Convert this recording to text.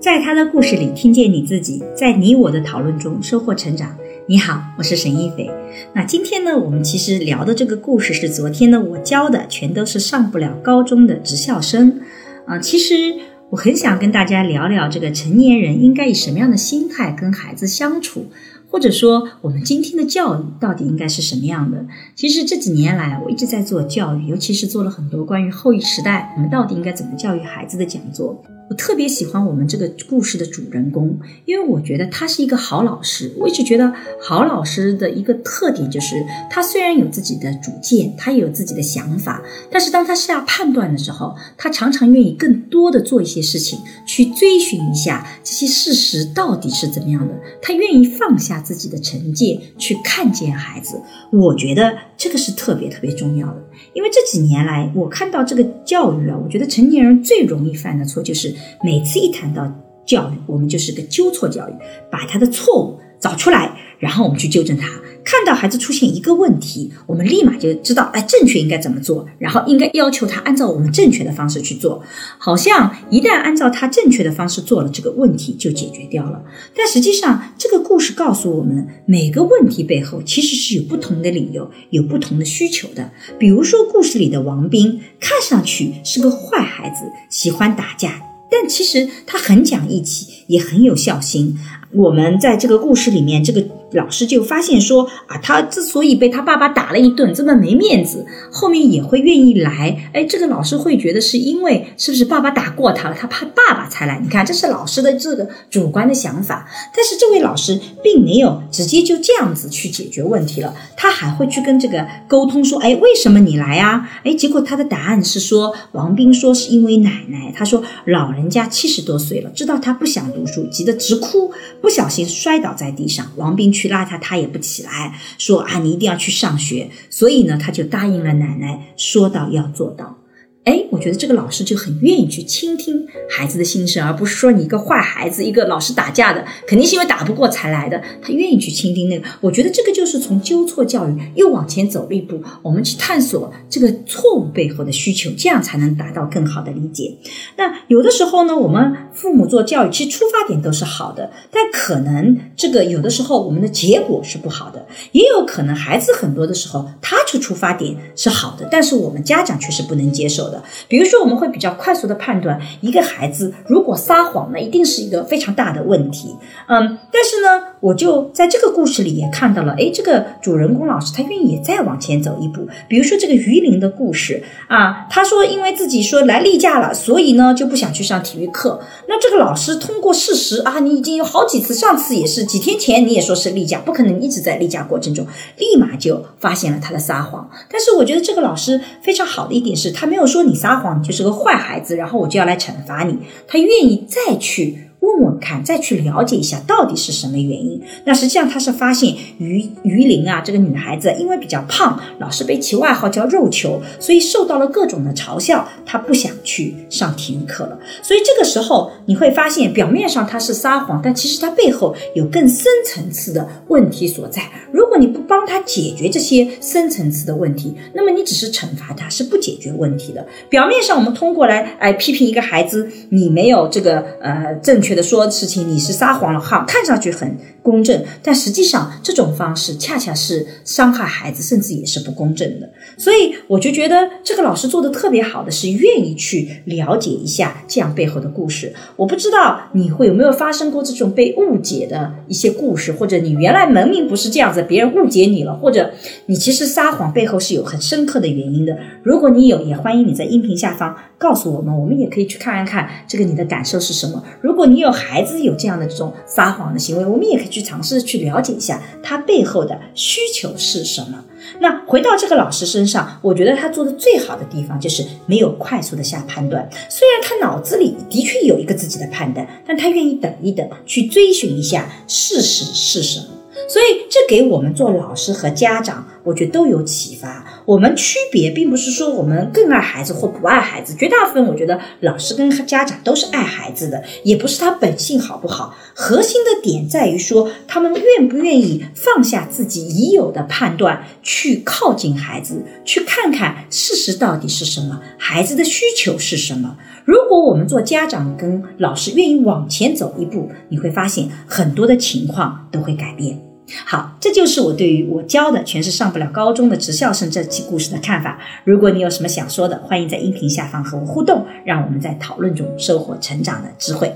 在他的故事里听见你自己，在你我的讨论中收获成长。你好，我是沈一斐。那今天呢，我们其实聊的这个故事是昨天呢我教的，全都是上不了高中的职校生。啊，其实我很想跟大家聊聊这个成年人应该以什么样的心态跟孩子相处。或者说，我们今天的教育到底应该是什么样的？其实这几年来，我一直在做教育，尤其是做了很多关于后疫时代，我们到底应该怎么教育孩子的讲座。我特别喜欢我们这个故事的主人公，因为我觉得他是一个好老师。我一直觉得好老师的一个特点就是，他虽然有自己的主见，他也有自己的想法，但是当他下判断的时候，他常常愿意更多的做一些事情，去追寻一下这些事实到底是怎么样的。他愿意放下自己的成见，去看见孩子。我觉得这个是特别特别重要的，因为这几年来，我看到这个教育啊，我觉得成年人最容易犯的错就是。每次一谈到教育，我们就是个纠错教育，把他的错误找出来，然后我们去纠正他。看到孩子出现一个问题，我们立马就知道，哎，正确应该怎么做，然后应该要求他按照我们正确的方式去做。好像一旦按照他正确的方式做了，这个问题就解决掉了。但实际上，这个故事告诉我们，每个问题背后其实是有不同的理由，有不同的需求的。比如说，故事里的王斌看上去是个坏孩子，喜欢打架，但其实他很讲义气，也很有孝心。我们在这个故事里面，这个。老师就发现说啊，他之所以被他爸爸打了一顿，这么没面子，后面也会愿意来。哎，这个老师会觉得是因为是不是爸爸打过他了，他怕爸爸才来。你看，这是老师的这个主观的想法。但是这位老师并没有直接就这样子去解决问题了，他还会去跟这个沟通说，哎，为什么你来啊？哎，结果他的答案是说，王斌说是因为奶奶。他说老人家七十多岁了，知道他不想读书，急得直哭，不小心摔倒在地上。王斌去。拉他，他也不起来，说啊，你一定要去上学。所以呢，他就答应了奶奶，说到要做到。哎，我觉得这个老师就很愿意去倾听孩子的心声，而不是说你一个坏孩子，一个老是打架的，肯定是因为打不过才来的。他愿意去倾听那个，我觉得这个就是从纠错教育又往前走了一步，我们去探索这个错误背后的需求，这样才能达到更好的理解。那有的时候呢，我们父母做教育，其实出发点都是好的，但可能这个有的时候我们的结果是不好的，也有可能孩子很多的时候他出出发点是好的，但是我们家长却是不能接受的。比如说，我们会比较快速的判断一个孩子如果撒谎，那一定是一个非常大的问题。嗯，但是呢，我就在这个故事里也看到了，哎，这个主人公老师他愿意再往前走一步。比如说这个鱼鳞的故事啊，他说因为自己说来例假了，所以呢就不想去上体育课。那这个老师通过事实啊，你已经有好几次，上次也是几天前你也说是例假，不可能一直在例假过程中，立马就发现了他的撒谎。但是我觉得这个老师非常好的一点是他没有说。你撒谎，你就是个坏孩子，然后我就要来惩罚你。他愿意再去。问问看，再去了解一下到底是什么原因。那实际上他是发现于于林啊这个女孩子因为比较胖，老是被起外号叫肉球，所以受到了各种的嘲笑。她不想去上体育课了。所以这个时候你会发现，表面上他是撒谎，但其实他背后有更深层次的问题所在。如果你不帮他解决这些深层次的问题，那么你只是惩罚他，是不解决问题的。表面上我们通过来哎批评一个孩子，你没有这个呃正确。说事情你是撒谎了哈，看上去很公正，但实际上这种方式恰恰是伤害孩子，甚至也是不公正的。所以我就觉得这个老师做的特别好的是愿意去了解一下这样背后的故事。我不知道你会有没有发生过这种被误解的一些故事，或者你原来门明不是这样子，别人误解你了，或者你其实撒谎背后是有很深刻的原因的。如果你有，也欢迎你在音频下方告诉我们，我们也可以去看一看这个你的感受是什么。如果你有孩子有这样的这种撒谎的行为，我们也可以去尝试去了解一下他背后的需求是什么。那回到这个老师身上，我觉得他做的最好的地方就是没有快速的下判断。虽然他脑子里的确有一个自己的判断，但他愿意等一等，去追寻一下事实是什么。所以这给我们做老师和家长，我觉得都有启发。我们区别并不是说我们更爱孩子或不爱孩子，绝大部分我觉得老师跟家长都是爱孩子的，也不是他本性好不好。核心的点在于说，他们愿不愿意放下自己已有的判断，去靠近孩子，去看看事实到底是什么，孩子的需求是什么。如果我们做家长跟老师愿意往前走一步，你会发现很多的情况都会改变。好，这就是我对于我教的全是上不了高中的职校生这期故事的看法。如果你有什么想说的，欢迎在音频下方和我互动，让我们在讨论中收获成长的智慧。